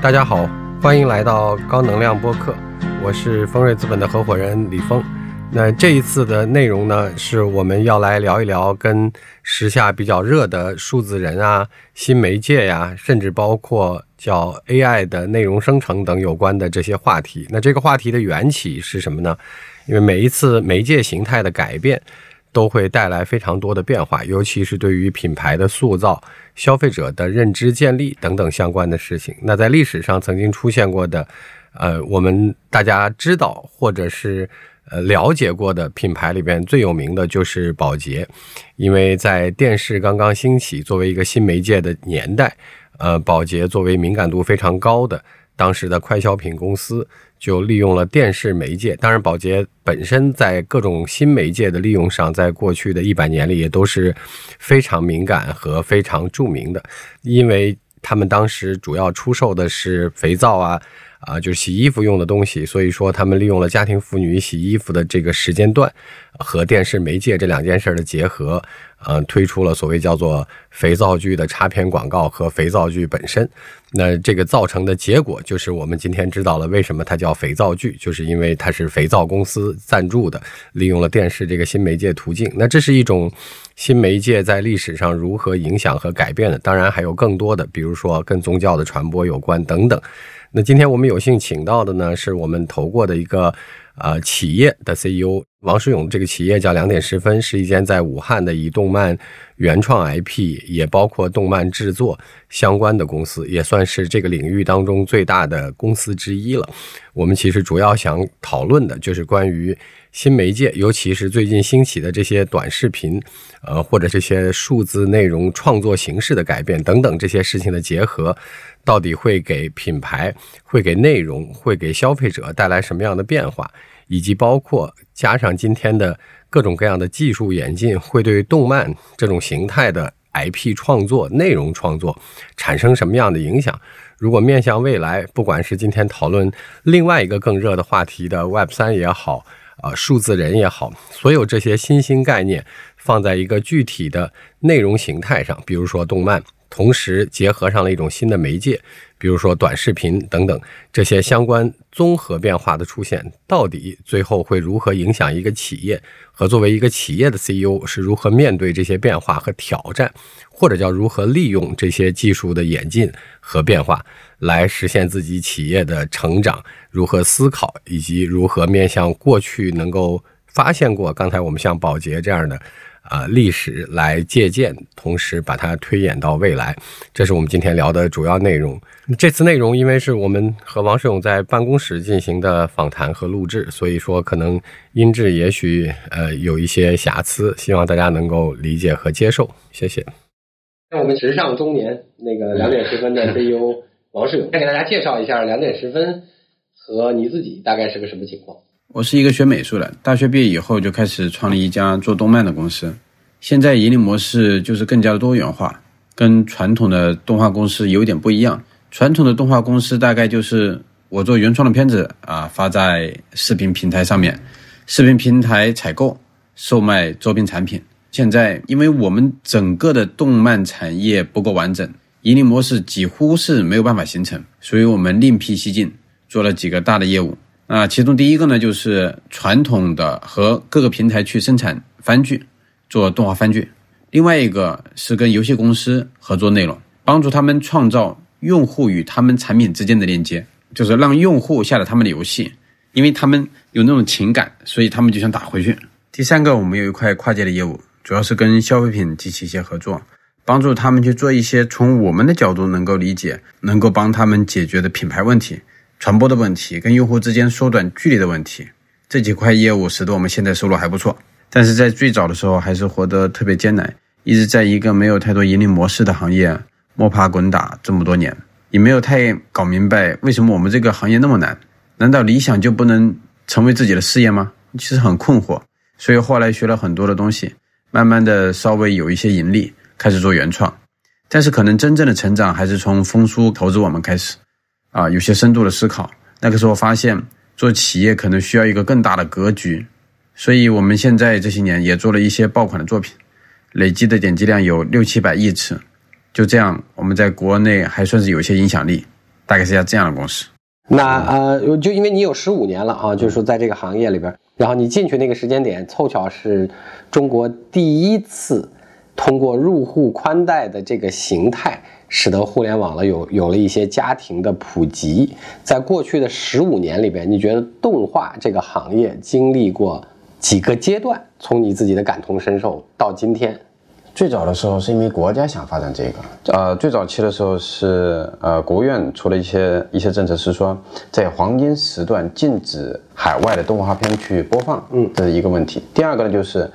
大家好，欢迎来到高能量播客，我是丰瑞资本的合伙人李峰。那这一次的内容呢，是我们要来聊一聊跟时下比较热的数字人啊、新媒介呀，甚至包括叫 AI 的内容生成等有关的这些话题。那这个话题的缘起是什么呢？因为每一次媒介形态的改变，都会带来非常多的变化，尤其是对于品牌的塑造、消费者的认知建立等等相关的事情。那在历史上曾经出现过的，呃，我们大家知道或者是。呃，了解过的品牌里边最有名的就是宝洁，因为在电视刚刚兴起，作为一个新媒介的年代，呃，宝洁作为敏感度非常高的当时的快消品公司，就利用了电视媒介。当然，宝洁本身在各种新媒介的利用上，在过去的一百年里也都是非常敏感和非常著名的，因为他们当时主要出售的是肥皂啊。啊，就是洗衣服用的东西，所以说他们利用了家庭妇女洗衣服的这个时间段和电视媒介这两件事的结合，呃，推出了所谓叫做肥皂剧的插片广告和肥皂剧本身。那这个造成的结果就是我们今天知道了为什么它叫肥皂剧，就是因为它是肥皂公司赞助的，利用了电视这个新媒介途径。那这是一种新媒介在历史上如何影响和改变的，当然还有更多的，比如说跟宗教的传播有关等等。那今天我们有幸请到的呢，是我们投过的一个呃企业的 CEO 王世勇。这个企业叫两点十分，是一间在武汉的以动漫原创 IP，也包括动漫制作相关的公司，也算是这个领域当中最大的公司之一了。我们其实主要想讨论的就是关于新媒介，尤其是最近兴起的这些短视频，呃，或者这些数字内容创作形式的改变等等这些事情的结合。到底会给品牌、会给内容、会给消费者带来什么样的变化，以及包括加上今天的各种各样的技术演进，会对动漫这种形态的 IP 创作、内容创作产生什么样的影响？如果面向未来，不管是今天讨论另外一个更热的话题的 Web 三也好，啊，数字人也好，所有这些新兴概念放在一个具体的内容形态上，比如说动漫。同时结合上了一种新的媒介，比如说短视频等等这些相关综合变化的出现，到底最后会如何影响一个企业？和作为一个企业的 CEO 是如何面对这些变化和挑战，或者叫如何利用这些技术的演进和变化来实现自己企业的成长？如何思考，以及如何面向过去能够发现过刚才我们像宝洁这样的？啊，历史来借鉴，同时把它推演到未来，这是我们今天聊的主要内容。这次内容因为是我们和王世勇在办公室进行的访谈和录制，所以说可能音质也许呃有一些瑕疵，希望大家能够理解和接受。谢谢。那我们时尚中年那个两点十分的 CEO 王世勇，先给大家介绍一下两点十分和你自己大概是个什么情况。我是一个学美术的，大学毕业以后就开始创立一家做动漫的公司。现在盈利模式就是更加的多元化，跟传统的动画公司有点不一样。传统的动画公司大概就是我做原创的片子啊，发在视频平台上面，视频平台采购、售卖周边产品。现在因为我们整个的动漫产业不够完整，盈利模式几乎是没有办法形成，所以我们另辟蹊径，做了几个大的业务。啊，其中第一个呢，就是传统的和各个平台去生产番剧，做动画番剧；另外一个是跟游戏公司合作内容，帮助他们创造用户与他们产品之间的链接，就是让用户下载他们的游戏，因为他们有那种情感，所以他们就想打回去。第三个，我们有一块跨界的业务，主要是跟消费品及其一些合作，帮助他们去做一些从我们的角度能够理解、能够帮他们解决的品牌问题。传播的问题跟用户之间缩短距离的问题，这几块业务使得我们现在收入还不错。但是在最早的时候还是活得特别艰难，一直在一个没有太多盈利模式的行业摸爬滚打这么多年，也没有太搞明白为什么我们这个行业那么难？难道理想就不能成为自己的事业吗？其实很困惑。所以后来学了很多的东西，慢慢的稍微有一些盈利，开始做原创。但是可能真正的成长还是从风叔投资我们开始。啊，有些深度的思考。那个时候发现，做企业可能需要一个更大的格局，所以我们现在这些年也做了一些爆款的作品，累计的点击量有六七百亿次。就这样，我们在国内还算是有些影响力。大概是要这样的公司。那呃，就因为你有十五年了啊，就是说在这个行业里边，然后你进去那个时间点，凑巧是中国第一次通过入户宽带的这个形态，使得互联网了有有了一些家庭的普及。在过去的十五年里边，你觉得动画这个行业经历过几个阶段？从你自己的感同身受到今天。最早的时候是因为国家想发展这个，呃，最早期的时候是呃国务院出了一些一些政策，是说在黄金时段禁止海外的动画片去播放，嗯，这是一个问题。第二个呢就是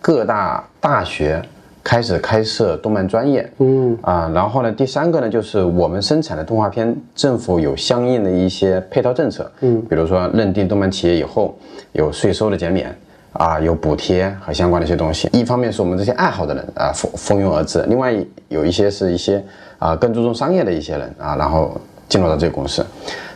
各大大学开始开设动漫专业，嗯啊，然后呢第三个呢就是我们生产的动画片，政府有相应的一些配套政策，嗯，比如说认定动漫企业以后有税收的减免。啊，有补贴和相关的一些东西。一方面是我们这些爱好的人啊蜂蜂拥而至，另外有一些是一些啊更注重商业的一些人啊，然后进入到这个公司。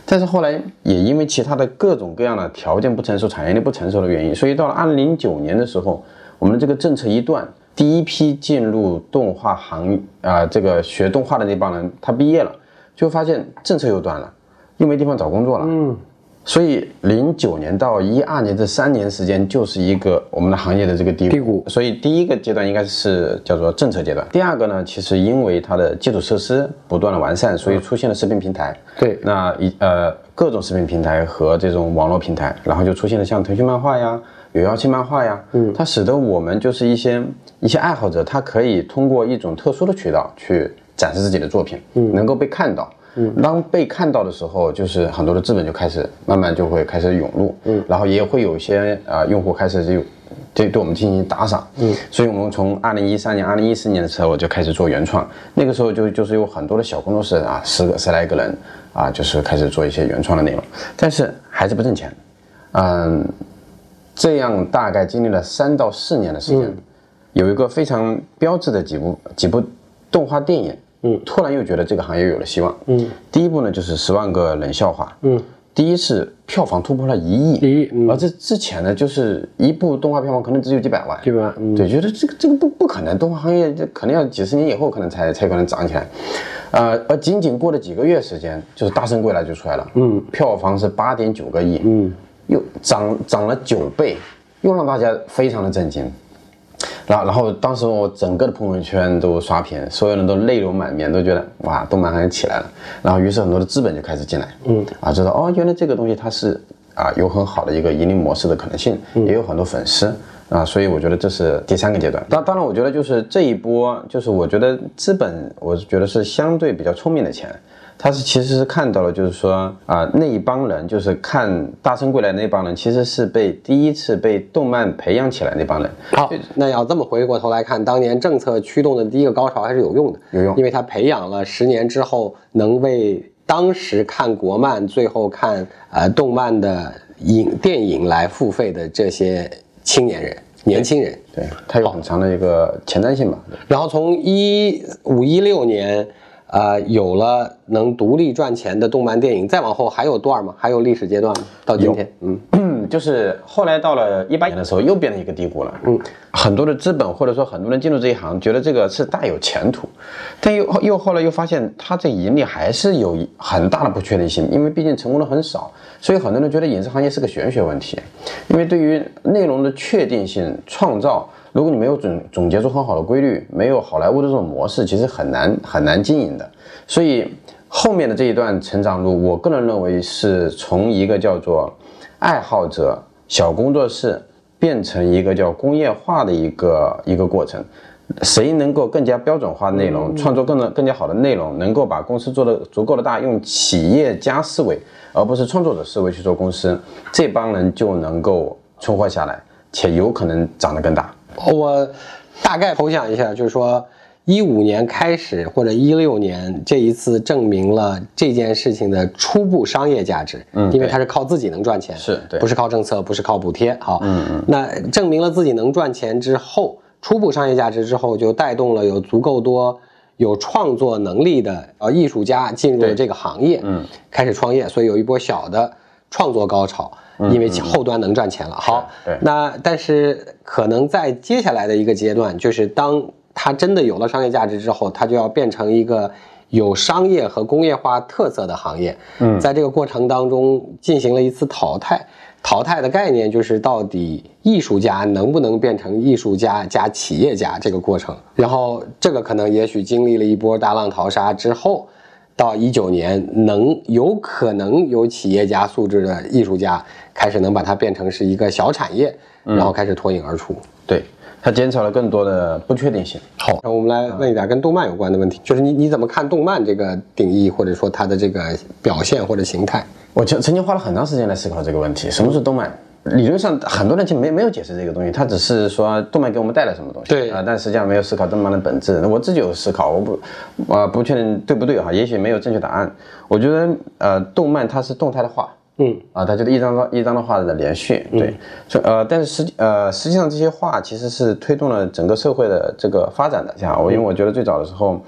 但是后来也因为其他的各种各样的条件不成熟、产业链不成熟的原因，所以到了二零零九年的时候，我们的这个政策一断，第一批进入动画行啊这个学动画的那帮人他毕业了，就发现政策又断了，又没地方找工作了。嗯。所以，零九年到一二年这三年时间，就是一个我们的行业的这个低谷。所以，第一个阶段应该是叫做政策阶段。第二个呢，其实因为它的基础设施不断的完善，所以出现了视频平台。对，那一呃各种视频平台和这种网络平台，然后就出现了像腾讯漫画呀、有妖气漫画呀，嗯，它使得我们就是一些一些爱好者，他可以通过一种特殊的渠道去展示自己的作品，嗯，能够被看到。嗯。当被看到的时候，就是很多的资本就开始慢慢就会开始涌入，嗯，然后也会有一些啊用户开始就对对我们进行打赏，嗯，所以我们从二零一三年、二零一四年的时候我就开始做原创，那个时候就就是有很多的小工作室啊，十个十来个人啊，就是开始做一些原创的内容，但是还是不挣钱，嗯，这样大概经历了三到四年的时间，有一个非常标志的几部几部动画电影。嗯，突然又觉得这个行业有了希望。嗯，第一部呢就是《十万个冷笑话》。嗯，第一次票房突破了一亿。一亿。而这之前呢，就是一部动画票房可能只有几百万。几百万。对，觉得这个这个不不可能，动画行业这可能要几十年以后可能才才可能涨起来。呃，而仅仅过了几个月时间，就是《大圣归来》就出来了。嗯，票房是八点九个亿。嗯，又涨涨了九倍，又让大家非常的震惊。然后，然后当时我整个的朋友圈都刷屏，所有人都泪流满面，都觉得哇，动漫行业起来了。然后，于是很多的资本就开始进来，嗯，啊，知道哦，原来这个东西它是啊有很好的一个盈利模式的可能性，也有很多粉丝啊，所以我觉得这是第三个阶段。当当然，我觉得就是这一波，就是我觉得资本，我觉得是相对比较聪明的钱。他是其实是看到了，就是说啊，那一帮人就是看《大圣归来》那帮人，其实是被第一次被动漫培养起来那帮人。好，那要这么回过头来看，当年政策驱动的第一个高潮还是有用的，有用，因为他培养了十年之后能为当时看国漫、最后看呃动漫的影电影来付费的这些青年人、年轻人。对，他有很长的一个前瞻性吧。然后从一五一六年。啊，有了能独立赚钱的动漫电影，再往后还有段吗？还有历史阶段吗？到今天，嗯，就是后来到了一八年的时候，又变成一个低谷了。嗯，很多的资本或者说很多人进入这一行，觉得这个是大有前途，但又又后来又发现，它这盈利还是有很大的不确定性，因为毕竟成功的很少，所以很多人觉得影视行业是个玄学问题，因为对于内容的确定性创造。如果你没有总总结出很好的规律，没有好莱坞的这种模式，其实很难很难经营的。所以后面的这一段成长路，我个人认为是从一个叫做爱好者小工作室变成一个叫工业化的一个一个过程。谁能够更加标准化内容，创作更多更加好的内容，能够把公司做的足够的大，用企业家思维而不是创作者思维去做公司，这帮人就能够存活下来，且有可能长得更大。我大概回想一下，就是说，一五年开始或者一六年这一次证明了这件事情的初步商业价值，嗯，因为它是靠自己能赚钱，是对，不是靠政策，不是靠补贴，好，嗯嗯，那证明了自己能赚钱之后，初步商业价值之后，就带动了有足够多有创作能力的呃艺术家进入了这个行业，嗯，开始创业，所以有一波小的创作高潮。因为后端能赚钱了，好，那但是可能在接下来的一个阶段，就是当它真的有了商业价值之后，它就要变成一个有商业和工业化特色的行业。嗯，在这个过程当中进行了一次淘汰。淘汰的概念就是到底艺术家能不能变成艺术家加企业家这个过程。然后这个可能也许经历了一波大浪淘沙之后，到一九年能有可能有企业家素质的艺术家开始能把它变成是一个小产业，然后开始脱颖而出。对。它减少了更多的不确定性。好，那我们来问一点跟动漫有关的问题，就是你你怎么看动漫这个定义，或者说它的这个表现或者形态？我曾曾经花了很长时间来思考这个问题，什么是动漫？理论上很多人其实没没有解释这个东西，他只是说动漫给我们带来什么东西。对啊，但实际上没有思考动漫的本质。那我自己有思考，我不，呃，不确定对不对哈，也许没有正确答案。我觉得呃，动漫它是动态的画。嗯啊，它就是一张张一张的画的连续，对，所呃，但是实呃，实际上这些画其实是推动了整个社会的这个发展的。像我，因为我觉得最早的时候，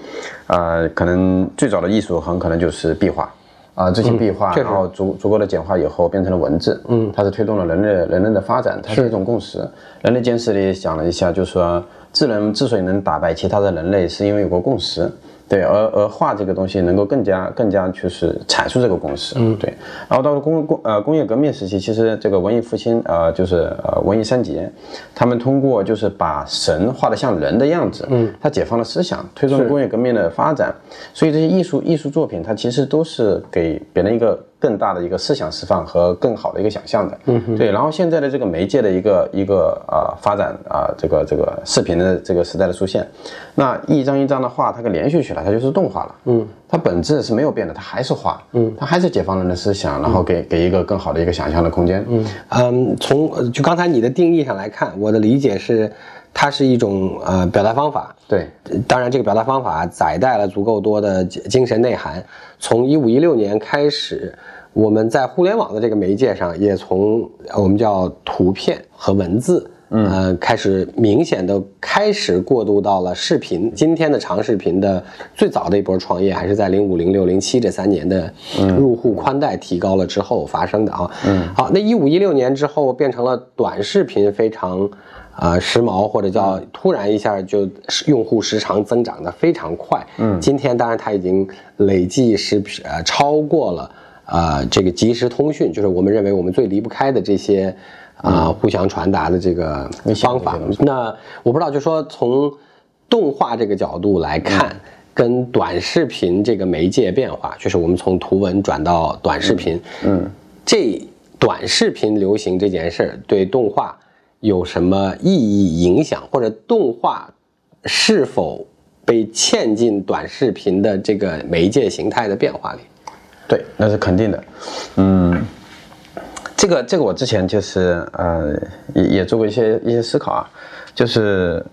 呃，可能最早的艺术很可能就是壁画，啊，这些壁画，然后足足够的简化以后变成了文字，嗯，它是推动了人类人类的发展，它是一种共识。人类简史里讲了一下，就是说智能之所以能打败其他的人类，是因为有个共识。对，而而画这个东西能够更加更加就是阐述这个公式，嗯，对。然后到了工工呃工业革命时期，其实这个文艺复兴呃就是呃文艺三杰，他们通过就是把神画的像人的样子，嗯，他解放了思想，推动了工业革命的发展。所以这些艺术艺术作品，它其实都是给别人一个。更大的一个思想释放和更好的一个想象的，嗯，对。然后现在的这个媒介的一个一个啊发展啊，这个这个视频的这个时代的出现，那一张一张的画，它给连续起来，它就是动画了，嗯，它本质是没有变的，它还是画，嗯，它还是解放人的思想，然后给给一个更好的一个想象的空间，嗯。嗯，从就刚才你的定义上来看，我的理解是。它是一种呃表达方法，对，当然这个表达方法载带了足够多的精神内涵。从一五一六年开始，我们在互联网的这个媒介上，也从我们叫图片和文字，嗯，开始明显的开始过渡到了视频。今天的长视频的最早的一波创业，还是在零五、零六、零七这三年的入户宽带提高了之后发生的啊。嗯，好，那一五一六年之后变成了短视频非常。啊，时髦或者叫突然一下就用户时长增长的非常快。嗯，今天当然它已经累计是呃超过了啊这个即时通讯，就是我们认为我们最离不开的这些啊互相传达的这个方法。那我不知道，就说从动画这个角度来看，跟短视频这个媒介变化，就是我们从图文转到短视频，嗯，这短视频流行这件事儿对动画。有什么意义影响，或者动画是否被嵌进短视频的这个媒介形态的变化里？对，那是肯定的。嗯，这个这个我之前就是呃也也做过一些一些思考啊，就是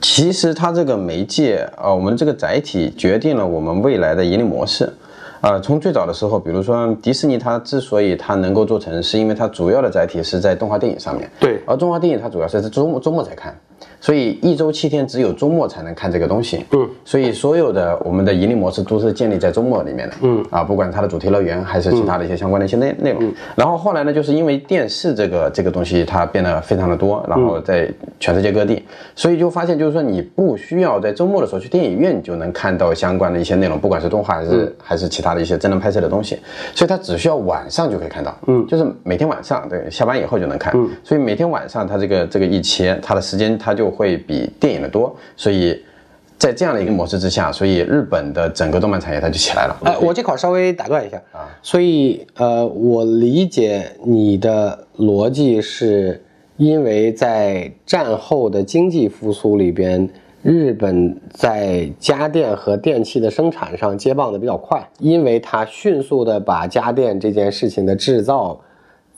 其实它这个媒介啊，我们这个载体决定了我们未来的盈利模式。呃，从最早的时候，比如说迪士尼，它之所以它能够做成，是因为它主要的载体是在动画电影上面。对，而动画电影它主要是在周末周末才看。所以一周七天，只有周末才能看这个东西。嗯，所以所有的我们的盈利模式都是建立在周末里面的。嗯，啊，不管它的主题乐园还是其他的一些相关的一些内内容。然后后来呢，就是因为电视这个这个东西它变得非常的多，然后在全世界各地，所以就发现就是说你不需要在周末的时候去电影院你就能看到相关的一些内容，不管是动画还是还是其他的一些真人拍摄的东西。所以它只需要晚上就可以看到。嗯，就是每天晚上对下班以后就能看。嗯，所以每天晚上它这个这个一切它的时间它就会比电影的多，所以在这样的一个模式之下，所以日本的整个动漫产业它就起来了。哎，我这块稍微打断一下啊，所以呃，我理解你的逻辑是，因为在战后的经济复苏里边，日本在家电和电器的生产上接棒的比较快，因为它迅速的把家电这件事情的制造。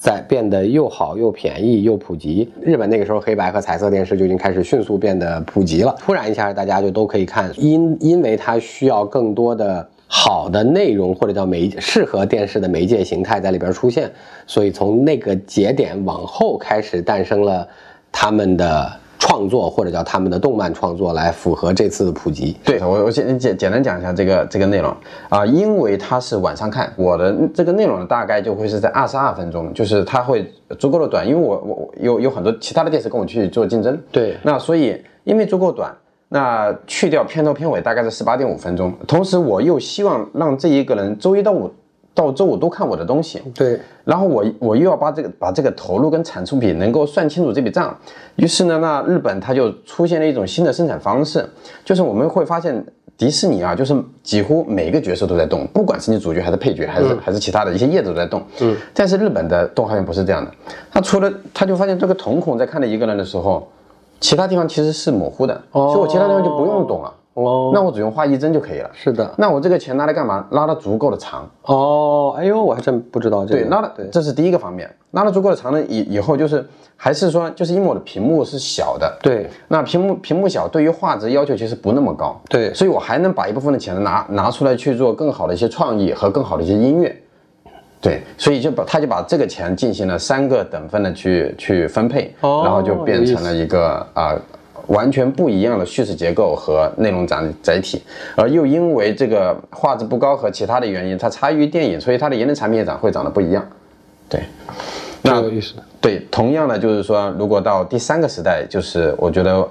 在变得又好又便宜又普及，日本那个时候黑白和彩色电视就已经开始迅速变得普及了。突然一下，大家就都可以看，因因为它需要更多的好的内容或者叫媒适合电视的媒介形态在里边出现，所以从那个节点往后开始诞生了他们的。创作或者叫他们的动漫创作来符合这次的普及。对我，我简简简单讲一下这个这个内容啊，因为它是晚上看，我的这个内容呢大概就会是在二十二分钟，就是它会足够的短，因为我我有有很多其他的电视跟我去做竞争。对，那所以因为足够短，那去掉片头片尾大概是十八点五分钟，同时我又希望让这一个人周一到五到周五都看我的东西，对，然后我我又要把这个把这个投入跟产出比能够算清楚这笔账，于是呢，那日本它就出现了一种新的生产方式，就是我们会发现迪士尼啊，就是几乎每个角色都在动，不管是你主角还是配角，还是、还是其他的一些叶子都在动，嗯，但是日本的动画片不是这样的，他除了他就发现这个瞳孔在看着一个人的时候，其他地方其实是模糊的，所以我其他地方就不用动了，哦，那我只用画一帧就可以了。是的，那我这个钱拿来干嘛？拉的足够的长，哦，哎呦，我还真不知道这个，对，拉的对，这是第一个方面，拉的足够的长呢，以以后就是还是说，就是因为我的屏幕是小的，对。那屏幕屏幕小，对于画质要求其实不那么高，对。所以我还能把一部分的钱拿拿出来去做更好的一些创意和更好的一些音乐，对，所以就把他就把这个钱进行了三个等分的去去分配，哦然后就变成了一个啊、完全不一样的叙事结构和内容载载体，而又因为这个画质不高和其他的原因，它差于电影，所以它的言论产品也长会长得不一样，对。那有意思，对，同样的就是说，如果到第三个时代，就是我觉得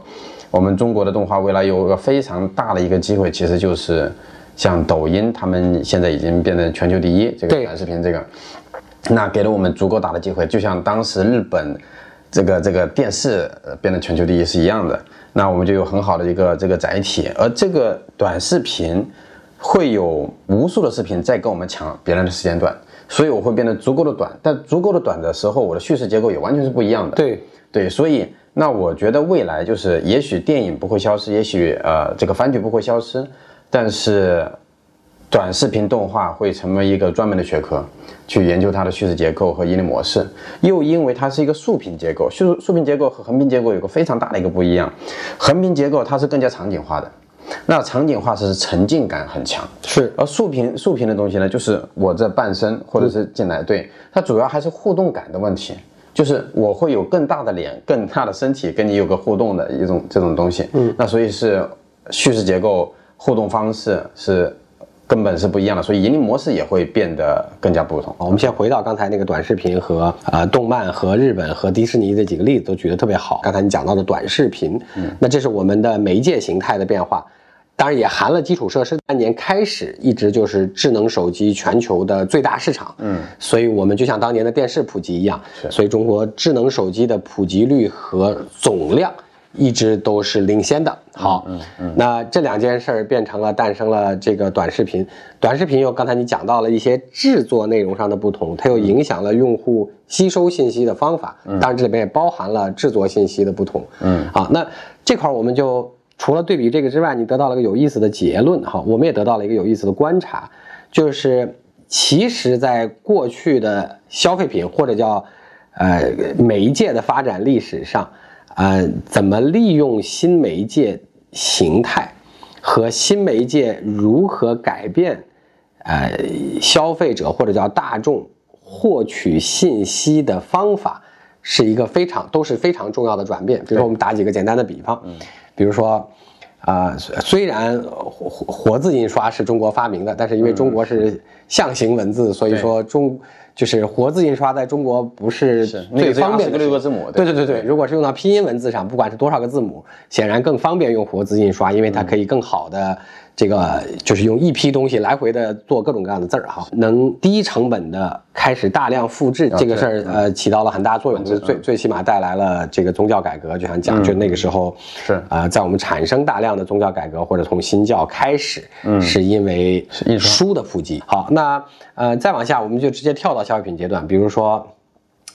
我们中国的动画未来有一个非常大的一个机会，其实就是像抖音，他们现在已经变成全球第一，这个短视频这个，那给了我们足够大的机会，就像当时日本这个这个电视呃变得全球第一是一样的，那我们就有很好的一个这个载体，而这个短视频会有无数的视频在跟我们抢别人的时间段，所以我会变得足够的短，但足够的短的时候，我的叙事结构也完全是不一样的。对，对，所以那我觉得未来就是，也许电影不会消失，也许呃这个番剧不会消失，但是短视频动画会成为一个专门的学科，去研究它的叙事结构和盈利模式。又因为它是一个竖屏结构，竖竖屏结构和横屏结构有个非常大的一个不一样，横屏结构它是更加场景化的，那场景化是沉浸感很强。是而竖屏竖屏的东西呢，就是我这半身或者是进来，对它主要还是互动感的问题，就是我会有更大的脸、更大的身体跟你有个互动的一种这种东西。嗯，那所以是叙事结构、互动方式是根本是不一样的，所以盈利模式也会变得更加不同。我们先回到刚才那个短视频和呃动漫和日本和迪士尼这几个例子都举得特别好。刚才你讲到的短视频，嗯那这是我们的媒介形态的变化，当然也含了基础设施。三年开始一直就是智能手机全球的最大市场，嗯，所以我们就像当年的电视普及一样，所以中国智能手机的普及率和总量。一直都是领先的。好，嗯嗯，那这两件事儿变成了诞生了这个短视频，短视频又刚才你讲到了一些制作内容上的不同，它又影响了用户吸收信息的方法，当然这里面也包含了制作信息的不同。嗯，好，那这块儿我们就除了对比这个之外，你得到了个有意思的结论哈，我们也得到了一个有意思的观察，就是其实在过去的消费品或者叫呃媒介的发展历史上。呃，怎么利用新媒介形态和新媒介如何改变呃消费者或者叫大众获取信息的方法，是一个非常都是非常重要的转变。比如说，我们打几个简单的比方，比如说。啊、虽然活活活字印刷是中国发明的，但是因为中国是象形文字，所以说中就是活字印刷在中国不是最方便的26事个字母对对对对对，如果是用到拼音文字上，不管是多少个字母，显然更方便用活字印刷，因为它可以更好的这个就是用一批东西来回的做各种各样的字儿哈，能低成本的开始大量复制这个事儿，呃，起到了很大作用，就最最起码带来了这个宗教改革，就像讲，就那个时候是啊，在我们产生大量的宗教改革或者从新教开始，嗯，是因为书的普及。好，那呃再往下，我们就直接跳到消费品阶段，比如说。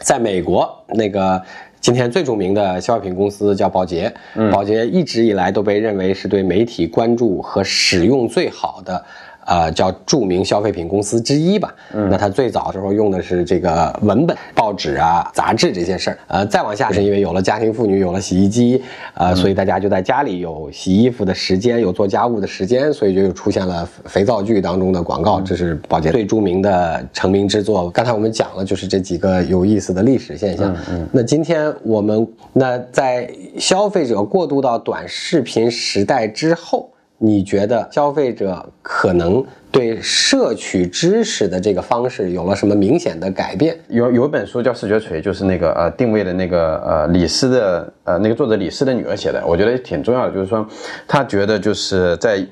在美国，那个今天最著名的消费品公司叫宝洁，宝洁一直以来都被认为是对媒体关注和使用最好的。呃，叫著名消费品公司之一吧。那它最早的时候用的是这个文本、报纸啊、杂志这些事儿。呃，再往下是因为有了家庭妇女，有了洗衣机，呃，所以大家就在家里有洗衣服的时间，有做家务的时间，所以就出现了肥皂剧当中的广告。这是宝洁最著名的成名之作。刚才我们讲了，就是这几个有意思的历史现象。嗯那今天我们那在消费者过渡到短视频时代之后。你觉得消费者可能对摄取知识的这个方式有了什么明显的改变？有有一本书叫《视觉锤》，就是那个呃定位的那个呃李斯的呃那个作者李斯的女儿写的，我觉得挺重要的。就是说，他觉得就是在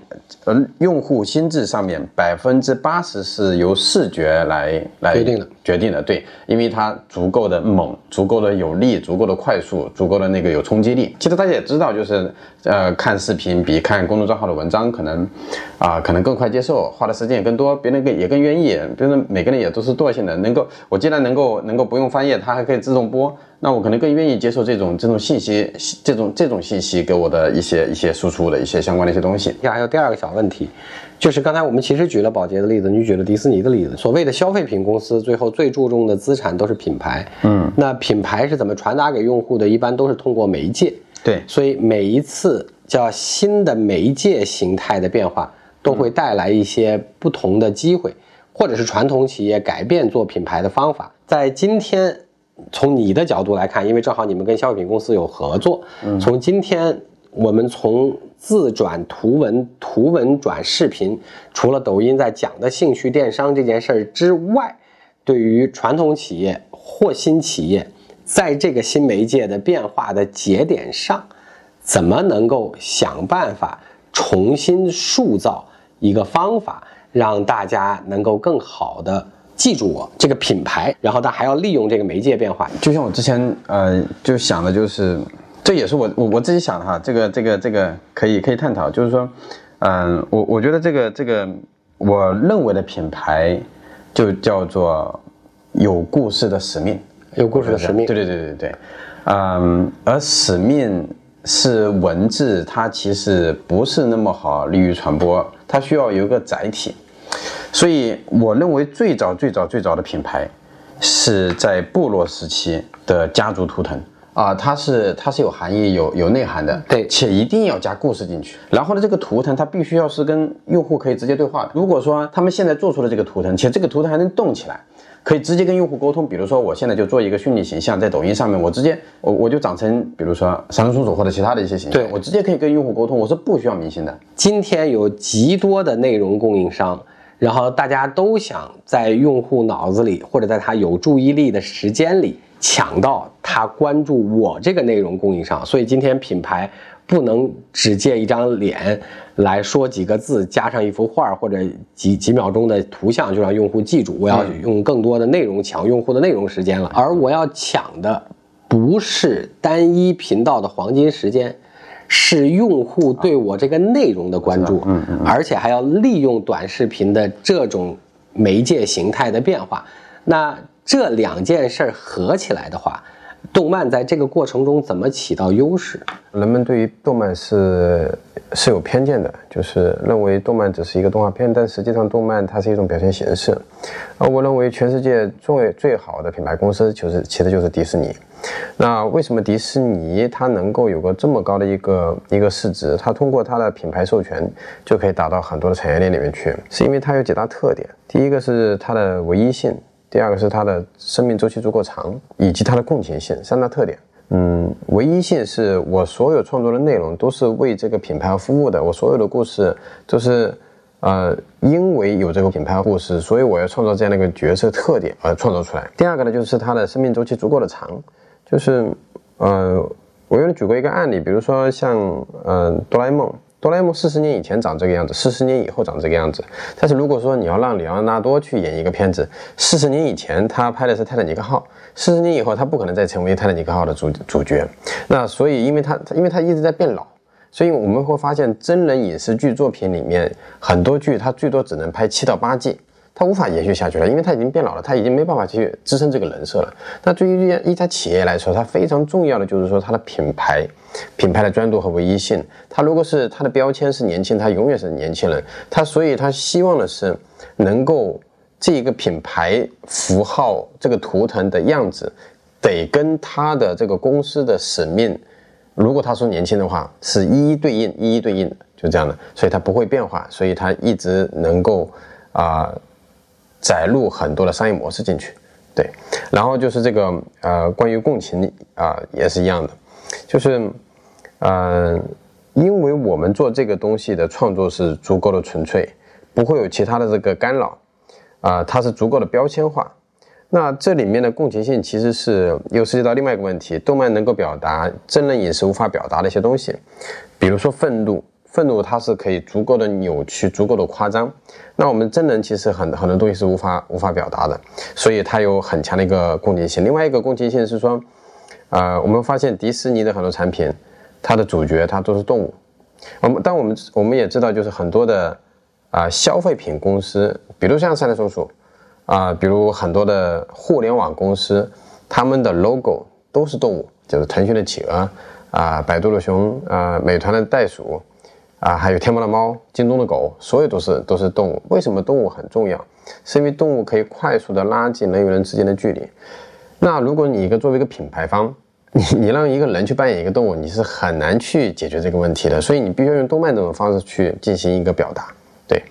呃用户心智上面百分之八十是由视觉来来决定的，决定的。对，因为它足够的猛，足够的有力，足够的快速，足够的那个有冲击力。其实大家也知道，就是呃看视频比看公众账号的文章可能啊可能更快接受，花的时间也更多，别人更也更愿意。别人每个人也都是惰性的，能够我既然能够能够不用翻页，它还可以自动播，那我可能更愿意接受这种这种信息，这种这种信息给我的一些一些输出的一些相关的一些东西。下还有第二个小问题，就是刚才我们其实举了宝洁的例子，你举了迪士尼的例子。所谓的消费品公司，最后最注重的资产都是品牌。嗯，那品牌是怎么传达给用户的？一般都是通过媒介。对，所以每一次叫新的媒介形态的变化，都会带来一些不同的机会，或者是传统企业改变做品牌的方法。在今天，从你的角度来看，因为正好你们跟消费品公司有合作，从今天我们从自转图文，图文转视频，除了抖音在讲的兴趣电商这件事儿之外，对于传统企业或新企业，在这个新媒介的变化的节点上，怎么能够想办法重新塑造一个方法，让大家能够更好的记住我这个品牌，然后他还要利用这个媒介变化。就像我之前呃就想的就是，这也是我我我自己想的哈，这个这个这个可以可以探讨，就是说，嗯，我我觉得这个这个我认为的品牌就叫做有故事的使命。有故事的使命，对对对对对，嗯，而使命是文字，它其实不是那么好利于传播，它需要有一个载体。所以我认为最早最早最早的品牌是在部落时期的家族图腾啊，它是它是有含义有有内涵的，对且一定要加故事进去。然后呢，这个图腾它必须要是跟用户可以直接对话的。如果说他们现在做出了这个图腾，且这个图腾还能动起来。可以直接跟用户沟通，比如说我现在就做一个虚拟形象，在抖音上面，我直接我我就长成，比如说三只松鼠或者其他的一些形象，对我直接可以跟用户沟通，我是不需要明星的。今天有极多的内容供应商，然后大家都想在用户脑子里或者在他有注意力的时间里抢到他关注我这个内容供应商，所以今天品牌不能只借一张脸来说几个字，加上一幅画或者几几秒钟的图像就让用户记住，我要用更多的内容抢用户的内容时间了，而我要抢的不是单一频道的黄金时间。是用户对我这个内容的关注，嗯嗯，而且还要利用短视频的这种媒介形态的变化。那这两件事儿合起来的话，动漫在这个过程中怎么起到优势？人们对于动漫是是有偏见的，就是认为动漫只是一个动画片，但实际上动漫它是一种表现形式。而我认为全世界最最好的品牌公司就是其实就是迪士尼。那为什么迪士尼它能够有个这么高的一个一个市值？它通过它的品牌授权就可以打到很多的产业链里面去，是因为它有几大特点。第一个是它的唯一性，第二个是它的生命周期足够长，以及它的共情性，三大特点。嗯，唯一性是我所有创作的内容都是为这个品牌而服务的，我所有的故事都是，呃，因为有这个品牌故事，所以我要创造这样的一个角色特点而创造出来。第二个呢，就是它的生命周期足够的长，就是，呃，我原来举过一个案例，比如说像，呃，哆啦 A 梦。哆啦 A 梦四十年以前长这个样子，四十年以后长这个样子。但是如果说你要让里昂纳多去演一个片子，四十年以前他拍的是泰坦尼克号，四十年以后他不可能再成为泰坦尼克号的主主角。那所以，因为他因为他一直在变老，所以我们会发现真人影视剧作品里面很多剧他最多只能拍七到八季。它无法延续下去了，因为它已经变老了，它已经没办法去支撑这个人设了。那对于一家企业来说，它非常重要的就是说它的品牌、品牌的专注和唯一性。它如果是它的标签是年轻，它永远是年轻人。它所以它希望的是能够这一个品牌符号这个图腾的样子，得跟它的这个公司的使命，如果他说年轻的话，是一一对应，一一对应的，就这样的。所以它不会变化，所以它一直能够啊。载入很多的商业模式进去，对，然后就是这个呃，关于共情啊、也是一样的，就是呃，因为我们做这个东西的创作是足够的纯粹，不会有其他的这个干扰，啊，它是足够的标签化。那这里面的共情性其实是又涉及到另外一个问题：动漫能够表达真人影视无法表达的一些东西，比如说愤怒，愤怒它是可以足够的扭曲、足够的夸张。那我们真人其实很很多东西是无法无法表达的，所以它有很强的一个共情性。另外一个共情性是说，呃，我们发现迪士尼的很多产品，它的主角它都是动物。我们但我们我们也知道，就是很多的啊消费品公司，比如像三只松鼠。啊，比如很多的互联网公司，他们的 logo 都是动物，就是腾讯的企鹅，啊，百度的熊，啊，美团的袋鼠，啊，还有天猫的猫，京东的狗，所有都是都是动物。为什么动物很重要？是因为动物可以快速的拉近人与人之间的距离。那如果你一个作为一个品牌方，你你让一个人去扮演一个动物，你是很难去解决这个问题的。所以你必须要用动漫这种方式去进行一个表达，对。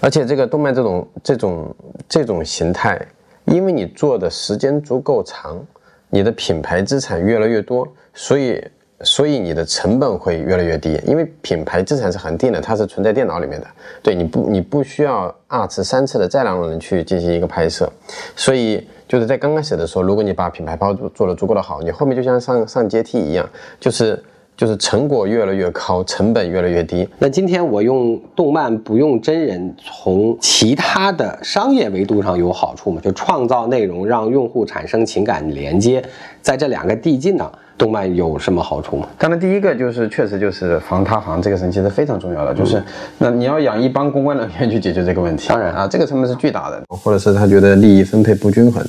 而且这个动漫这种这种这种形态，因为你做的时间足够长，你的品牌资产越来越多，所以所以你的成本会越来越低。因为品牌资产是恒定的，它是存在电脑里面的，对你不你不需要二次三次的再让人去进行一个拍摄，所以就是在刚开始的时候，如果你把品牌包做做的足够的好，你后面就像上上阶梯一样，就是。就是成果越来越高，成本越来越低。那今天我用动漫不用真人，从其他的商业维度上有好处吗？就创造内容，让用户产生情感连接，在这两个递进呢，动漫有什么好处吗？当然，第一个就是确实就是防塌房这个事情是非常重要的，就是那你要养一帮公关人员去解决这个问题。当然啊，这个成本是巨大的，或者是他觉得利益分配不均衡，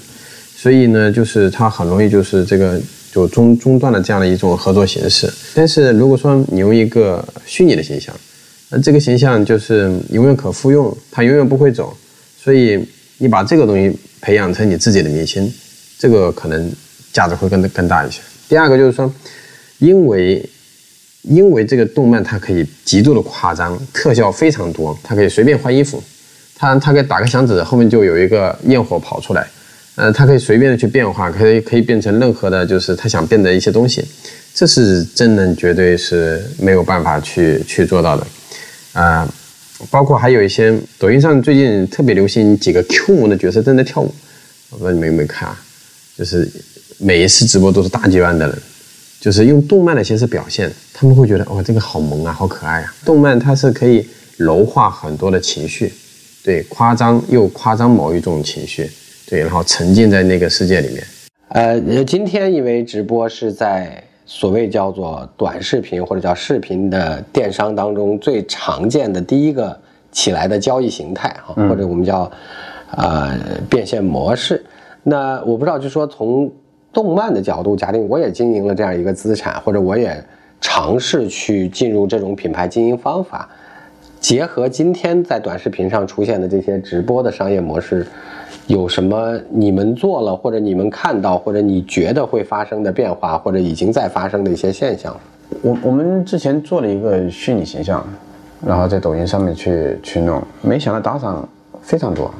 所以呢，就是他很容易就是这个。就中中断了这样的一种合作形式，但是如果说你用一个虚拟的形象，那这个形象就是永远可复用，它永远不会走，所以你把这个东西培养成你自己的明星，这个可能价值会更更大一些。第二个就是说，因为因为这个动漫它可以极度的夸张，特效非常多，它可以随便换衣服，它它可以打个响指，后面就有一个焰火跑出来。呃，它可以随便的去变化，可以可以变成任何的，就是他想变的一些东西，这是真人绝对是没有办法去去做到的，啊，包括还有一些抖音上最近特别流行几个 Q 萌的角色正在跳舞，我不知道你们有没有看啊？就是每一次直播都是大几万的人，就是用动漫的形式表现，他们会觉得哇这个好萌啊，好可爱啊！动漫它是可以柔化很多的情绪，对，夸张又夸张某一种情绪。对，然后沉浸在那个世界里面。呃，今天因为直播是在所谓叫做短视频或者叫视频的电商当中最常见的第一个起来的交易形态哈，或者我们叫呃变现模式。那我不知道，就说从动漫的角度，假定我也经营了这样一个资产，或者我也尝试去进入这种品牌经营方法，结合今天在短视频上出现的这些直播的商业模式。有什么你们做了，或者你们看到，或者你觉得会发生的变化，或者已经在发生的一些现象？我我们之前做了一个虚拟形象，然后在抖音上面去去弄，没想到打赏非常多，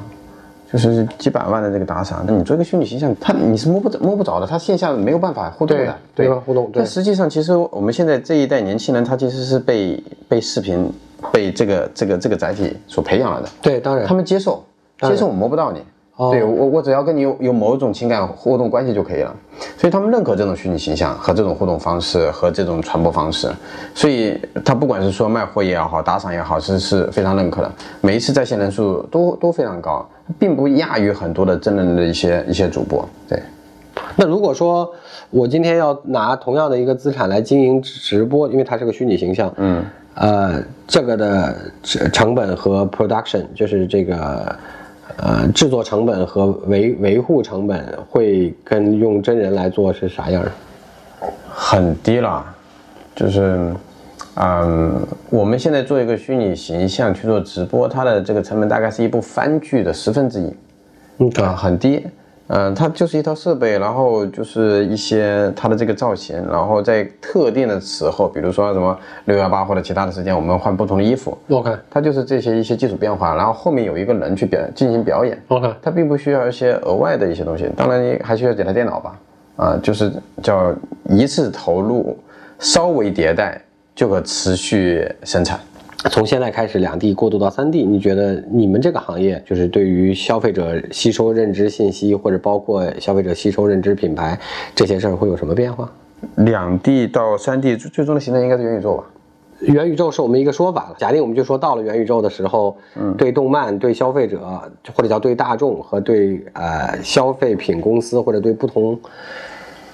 就是几百万的这个打赏。那你做一个虚拟形象，他你是摸不着摸不着的，他线下没有办法互动的，对吧？互动。但实际上，其实我们现在这一代年轻人，他其实是被被视频、被这个这个这个载体所培养了的。对，当然，他们接受接受我摸不到你。对我，我只要跟你有有某种情感互动关系就可以了，所以他们认可这种虚拟形象和这种互动方式和这种传播方式，所以他不管是说卖货也好，打赏也好，是是非常认可的。每一次在线人数都都非常高，并不亚于很多的真人的一些一些主播。对，那如果说我今天要拿同样的一个资产来经营直播，因为它是个虚拟形象，嗯，呃，这个的成本和 production 就是这个。呃，制作成本和维维护成本会跟用真人来做是啥样？很低了，就是，嗯，我们现在做一个虚拟形象去做直播，它的这个成本大概是一部番剧的十分之一，嗯，啊，很低。嗯，它就是一套设备，然后就是一些它的这个造型，然后在特定的时候，比如说什么六幺八或者其他的时间，我们换不同的衣服。OK，它就是这些一些技术变化，然后后面有一个人去表进行表演。OK，它并不需要一些额外的一些东西，当然你还需要几台电脑吧？啊，就是叫一次投入，稍微迭代就可持续生产。从现在开始两地过渡到三地你觉得你们这个行业就是对于消费者吸收认知信息，或者包括消费者吸收认知品牌这些事儿会有什么变化？两地到三地最最终的形态应该是元宇宙吧？元宇宙是我们一个说法了。假定我们就说到了元宇宙的时候，嗯，对动漫、对消费者或者叫对大众和对呃消费品公司或者对不同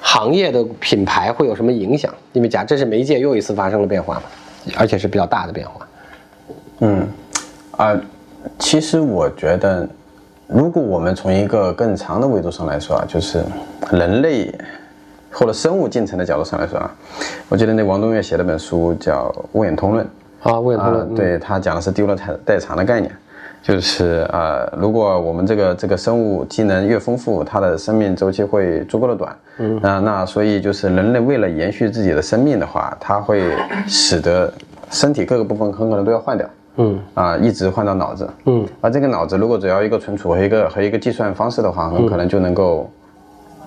行业的品牌会有什么影响？因为假这是媒介又一次发生了变化嘛，而且是比较大的变化。嗯，啊，其实我觉得，如果我们从一个更长的维度上来说啊，就是人类或者生物进程的角度上来说啊，我记得那王东岳写了本书叫《物演通论》啊，物演通论，对他讲的是丢了代代偿的概念，就是呃，如果我们这个这个生物机能越丰富，它的生命周期会足够的短，嗯，那那所以就是人类为了延续自己的生命的话，它会使得身体各个部分很可能都要换掉。嗯。啊，一直换到脑子，嗯，而这个脑子如果只要一个存储和一个和一个计算方式的话，很可能就能够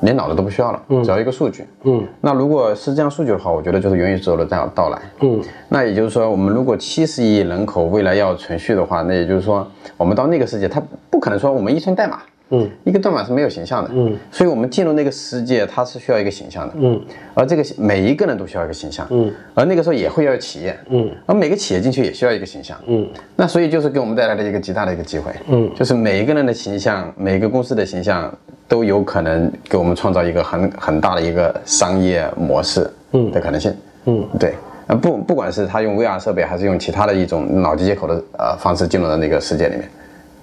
连脑子都不需要了，嗯，只要一个数据，嗯，那如果是这样数据的话，我觉得就是元宇宙的到到来，嗯，那也就是说，我们如果七十亿人口未来要存续的话，那也就是说，我们到那个世界，它不可能说我们一串代码。嗯，一个断码是没有形象的，嗯，所以我们进入那个世界，它是需要一个形象的，嗯，而这个每一个人都需要一个形象，嗯，而那个时候也会要企业，嗯，而每个企业进去也需要一个形象，嗯，那所以就是给我们带来了一个极大的一个机会，嗯，就是每一个人的形象，每个公司的形象都有可能给我们创造一个很很大的一个商业模式，嗯的可能性，嗯，对，呃不不管是他用 VR 设备还是用其他的一种脑机接口的呃方式进入到那个世界里面。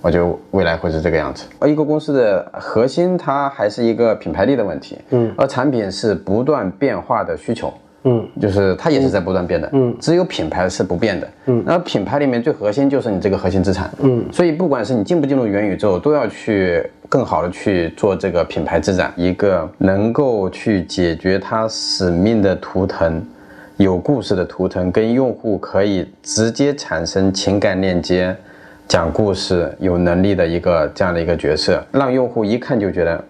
我觉得未来会是这个样子。而一个公司的核心，它还是一个品牌力的问题。嗯，而产品是不断变化的需求。嗯，就是它也是在不断变的。嗯，只有品牌是不变的。嗯，那品牌里面最核心就是你这个核心资产。嗯，所以不管是你进不进入元宇宙，都要去更好的去做这个品牌资产，一个能够去解决它使命的图腾，有故事的图腾，跟用户可以直接产生情感链接。讲故事有能力的一个这样的一个角色，让用户一看就觉得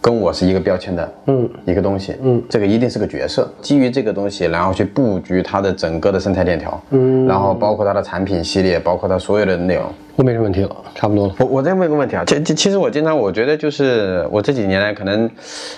跟我是一个标签的，嗯，一个东西，嗯，这个一定是个角色。基于这个东西，然后去布局它的整个的生态链条，嗯，然后包括它的产品系列，包括它所有的内容，都没什么问题了，差不多了。我我再问一个问题啊，其其其实我经常我觉得就是我这几年来可能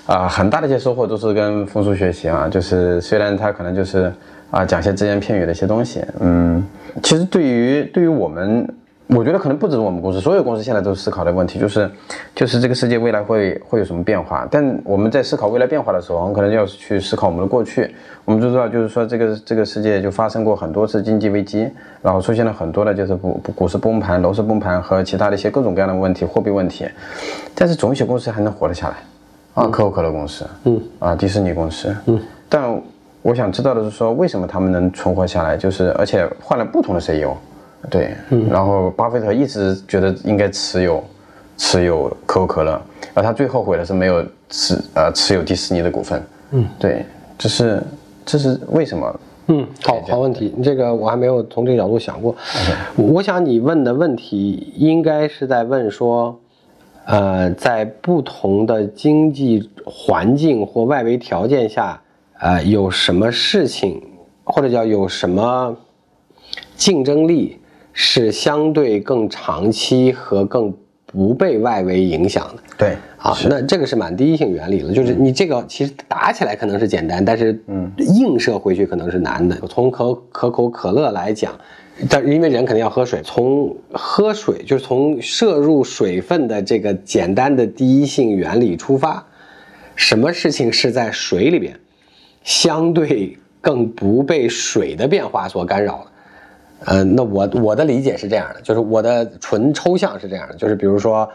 啊很大的一些收获都是跟风叔学习啊，就是虽然他可能就是啊讲些只言片语的一些东西，嗯，其实对于对于我们。我觉得可能不止我们公司，所有公司现在都思考的问题就是，就是这个世界未来会会有什么变化。但我们在思考未来变化的时候，我们可能要去思考我们的过去。我们都知道，就是说这个这个世界就发生过很多次经济危机，然后出现了很多的就是股股市崩盘、楼市崩盘和其他的一些各种各样的问题、货币问题。但是总有些公司还能活得下来，啊，可口可乐公司，嗯，啊，迪士尼公司，嗯。但我想知道的是说，为什么他们能存活下来？就是而且换了不同的 CEO。对，嗯然后巴菲特一直觉得应该持有持有可口可乐，而他最后悔的是没有持呃持有迪士尼的股份。嗯，对，这是这是为什么？嗯，好好问题，这个我还没有从这个角度想过。我想你问的问题应该是在问说，呃，在不同的经济环境或外围条件下，呃，有什么事情或者叫有什么竞争力？是相对更长期和更不被外围影响的。对，啊，那这个是蛮第一性原理了，就是你这个其实打起来可能是简单，但是嗯，映射回去可能是难的。从可可口可乐来讲，但因为人肯定要喝水，从喝水就是从摄入水分的这个简单的第一性原理出发，什么事情是在水里边相对更不被水的变化所干扰的？嗯，那我我的理解是这样的，就是我的纯抽象是这样的，就是比如说，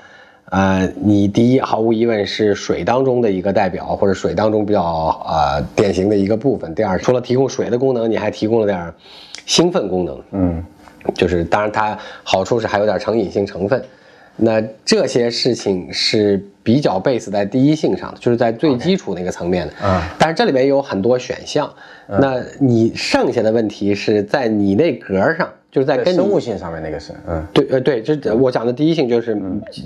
呃，你第一毫无疑问是水当中的一个代表，或者水当中比较呃典型的一个部分。第二，除了提供水的功能，你还提供了点兴奋功能，嗯，就是当然它好处是还有点成瘾性成分。那这些事情是比较 base 在第一性上的，就是在最基础那个层面的。嗯，但是这里面有很多选项。那你剩下的问题是在你那格上，就是在跟生物性上面那个是。嗯，对，呃，对，这我讲的第一性就是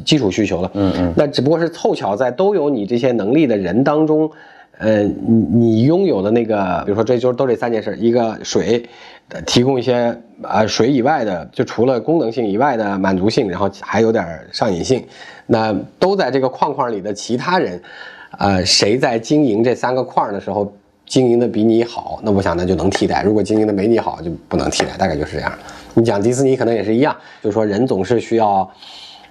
基础需求了。嗯嗯。那只不过是凑巧在都有你这些能力的人当中，呃，你你拥有的那个，比如说这就是都这三件事，一个水，提供一些呃水以外的，就除了功能性以外的满足性，然后还有点上瘾性，那都在这个框框里的其他人，呃，谁在经营这三个框的时候经营的比你好，那我想那就能替代；如果经营的没你好，就不能替代，大概就是这样。你讲迪士尼可能也是一样，就是说人总是需要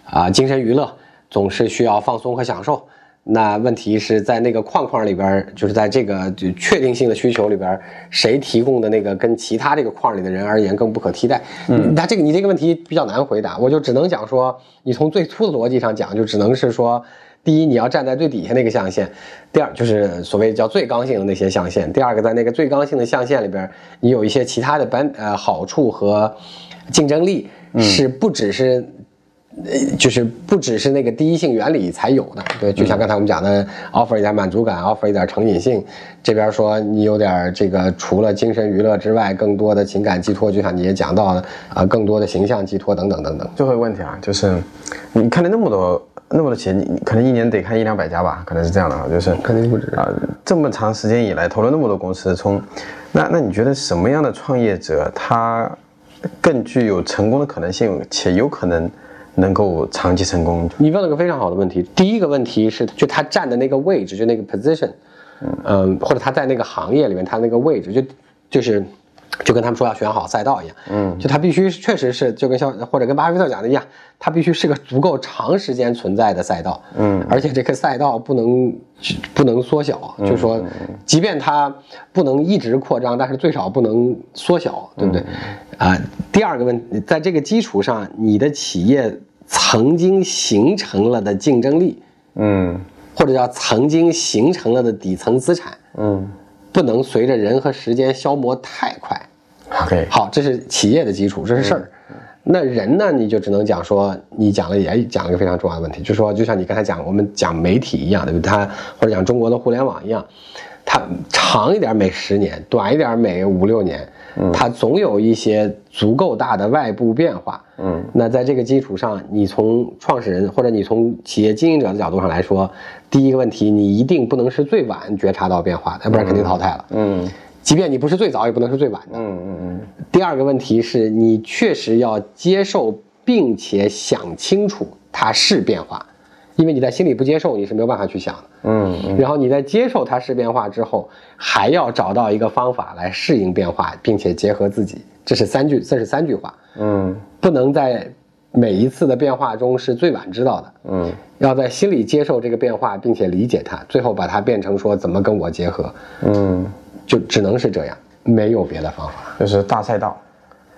啊精神娱乐，总是需要放松和享受。那问题是在那个框框里边，就是在这个就确定性的需求里边，谁提供的那个跟其他这个框里的人而言更不可替代？嗯，那这个你这个问题比较难回答，我就只能讲说，你从最粗的逻辑上讲，就只能是说，第一你要站在最底下那个象限，第二就是所谓叫最刚性的那些象限，第二个在那个最刚性的象限里边，你有一些其他的本呃好处和竞争力是不只是。呃，就是不只是那个第一性原理才有的，对，就像刚才我们讲的，offer 一点满足感，offer 一点成瘾性，这边说你有点这个除了精神娱乐之外，更多的情感寄托，就像你也讲到了啊，更多的形象寄托等等等等。最后一个问题啊，就是你看了那么多那么多企业，你可能一年得看一两百家吧，可能是这样的啊，就是肯定不止啊，这么长时间以来投了那么多公司，从那那你觉得什么样的创业者他更具有成功的可能性，且有可能？能够长期成功，你问了个非常好的问题。第一个问题是，就他站的那个位置，就那个 position，嗯，或者他在那个行业里面，他那个位置，就就是，就跟他们说要选好赛道一样，嗯，就他必须确实是，就跟像或者跟巴菲特讲的一样，他必须是个足够长时间存在的赛道，嗯，而且这个赛道不能不能缩小，就是说，即便它不能一直扩张，但是最少不能缩小，对不对？啊，第二个问题，在这个基础上，你的企业。曾经形成了的竞争力，嗯，或者叫曾经形成了的底层资产，嗯，不能随着人和时间消磨太快。OK，好，这是企业的基础，这是事儿。那人呢，你就只能讲说，你讲了也讲了一个非常重要的问题，就是说，就像你刚才讲，我们讲媒体一样，对不对？它或者讲中国的互联网一样，它长一点每十年，短一点每五六年。它总有一些足够大的外部变化，嗯，那在这个基础上，你从创始人或者你从企业经营者的角度上来说，第一个问题，你一定不能是最晚觉察到变化的，要不然肯定淘汰了，嗯，即便你不是最早，也不能是最晚的，嗯嗯嗯。第二个问题是你确实要接受并且想清楚它是变化。因为你在心里不接受，你是没有办法去想的。嗯，然后你在接受它是变化之后，还要找到一个方法来适应变化，并且结合自己。这是三句，这是三句话。嗯，不能在每一次的变化中是最晚知道的。嗯，要在心里接受这个变化，并且理解它，最后把它变成说怎么跟我结合。嗯，就只能是这样，没有别的方法。就是大赛道。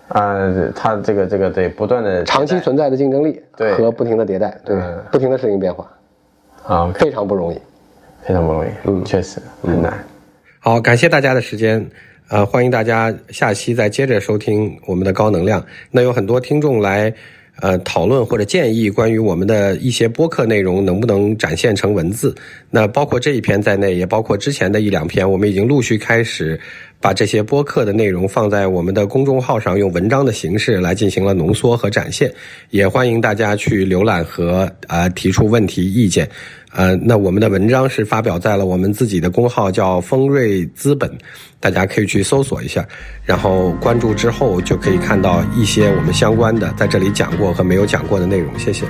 啊，它这个这个得不断的长期存在的竞争力，对和不停的迭代，对不停的适应变化，啊，非常不容易，非常不容易，嗯，确实很难。好，感谢大家的时间，呃，欢迎大家下期再接着收听我们的高能量。那有很多听众来。呃，讨论或者建议关于我们的一些播客内容能不能展现成文字？那包括这一篇在内，也包括之前的一两篇，我们已经陆续开始把这些播客的内容放在我们的公众号上，用文章的形式来进行了浓缩和展现。也欢迎大家去浏览和呃提出问题意见。呃，那我们的文章是发表在了我们自己的公号，叫丰瑞资本，大家可以去搜索一下，然后关注之后就可以看到一些我们相关的在这里讲过和没有讲过的内容。谢谢。